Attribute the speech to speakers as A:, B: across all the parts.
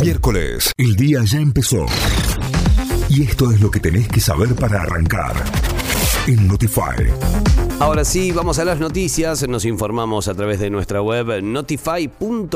A: Miércoles, el día ya empezó. Y esto es lo que tenés que saber para arrancar. En Notify.
B: Ahora sí, vamos a las noticias. Nos informamos a través de nuestra web notify.com.ar.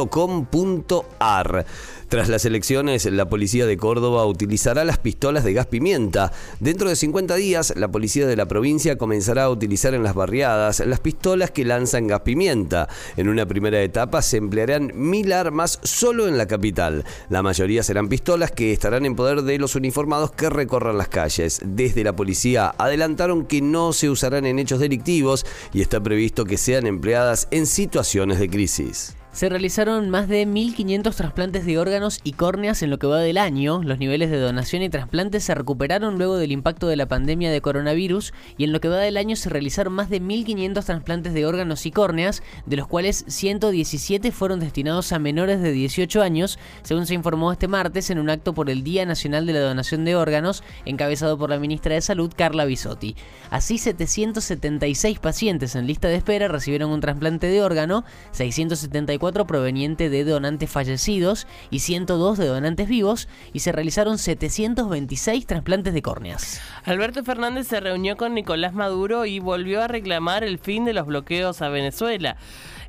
B: Tras las elecciones, la policía de Córdoba utilizará las pistolas de gas pimienta. Dentro de 50 días, la policía de la provincia comenzará a utilizar en las barriadas las pistolas que lanzan gas pimienta. En una primera etapa se emplearán mil armas solo en la capital. La mayoría serán pistolas que estarán en poder de los uniformados que recorran las calles. Desde la policía adelantaron que no se usarán en hechos delictivos y está previsto que sean empleadas en situaciones de crisis.
C: Se realizaron más de 1.500 trasplantes de órganos y córneas en lo que va del año. Los niveles de donación y trasplantes se recuperaron luego del impacto de la pandemia de coronavirus y en lo que va del año se realizaron más de 1.500 trasplantes de órganos y córneas, de los cuales 117 fueron destinados a menores de 18 años, según se informó este martes en un acto por el Día Nacional de la Donación de Órganos, encabezado por la ministra de Salud, Carla Bisotti. Así, 776 pacientes en lista de espera recibieron un trasplante de órgano, 674 proveniente de donantes fallecidos y 102 de donantes vivos y se realizaron 726 trasplantes de córneas.
D: Alberto Fernández se reunió con Nicolás Maduro y volvió a reclamar el fin de los bloqueos a Venezuela.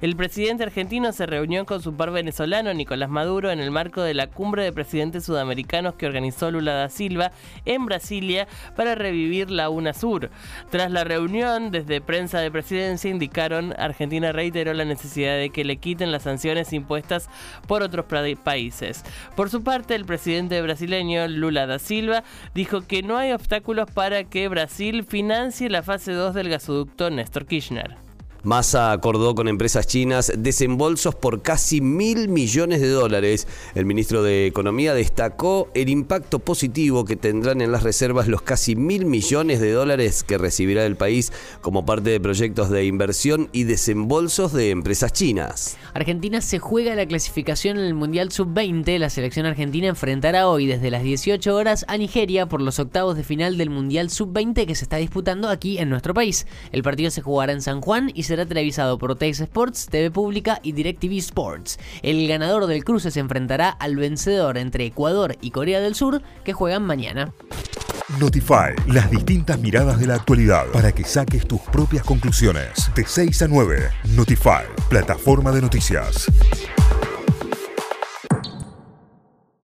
D: El presidente argentino se reunió con su par venezolano, Nicolás Maduro, en el marco de la cumbre de presidentes sudamericanos que organizó Lula da Silva en Brasilia para revivir la UNASUR. Tras la reunión, desde prensa de presidencia indicaron Argentina reiteró la necesidad de que le quiten las sanciones impuestas por otros países. Por su parte, el presidente brasileño Lula da Silva dijo que no hay obstáculos para que Brasil financie la fase 2 del gasoducto Néstor Kirchner.
B: Massa acordó con empresas chinas desembolsos por casi mil millones de dólares. El ministro de Economía destacó el impacto positivo que tendrán en las reservas los casi mil millones de dólares que recibirá el país como parte de proyectos de inversión y desembolsos de empresas chinas.
C: Argentina se juega la clasificación en el Mundial Sub-20. La selección argentina enfrentará hoy desde las 18 horas a Nigeria por los octavos de final del Mundial Sub-20 que se está disputando aquí en nuestro país. El partido se jugará en San Juan y será televisado por Tex Sports, TV Pública y DirecTV Sports. El ganador del cruce se enfrentará al vencedor entre Ecuador y Corea del Sur, que juegan mañana.
A: Notify, las distintas miradas de la actualidad para que saques tus propias conclusiones. De 6 a 9, Notify, plataforma de noticias.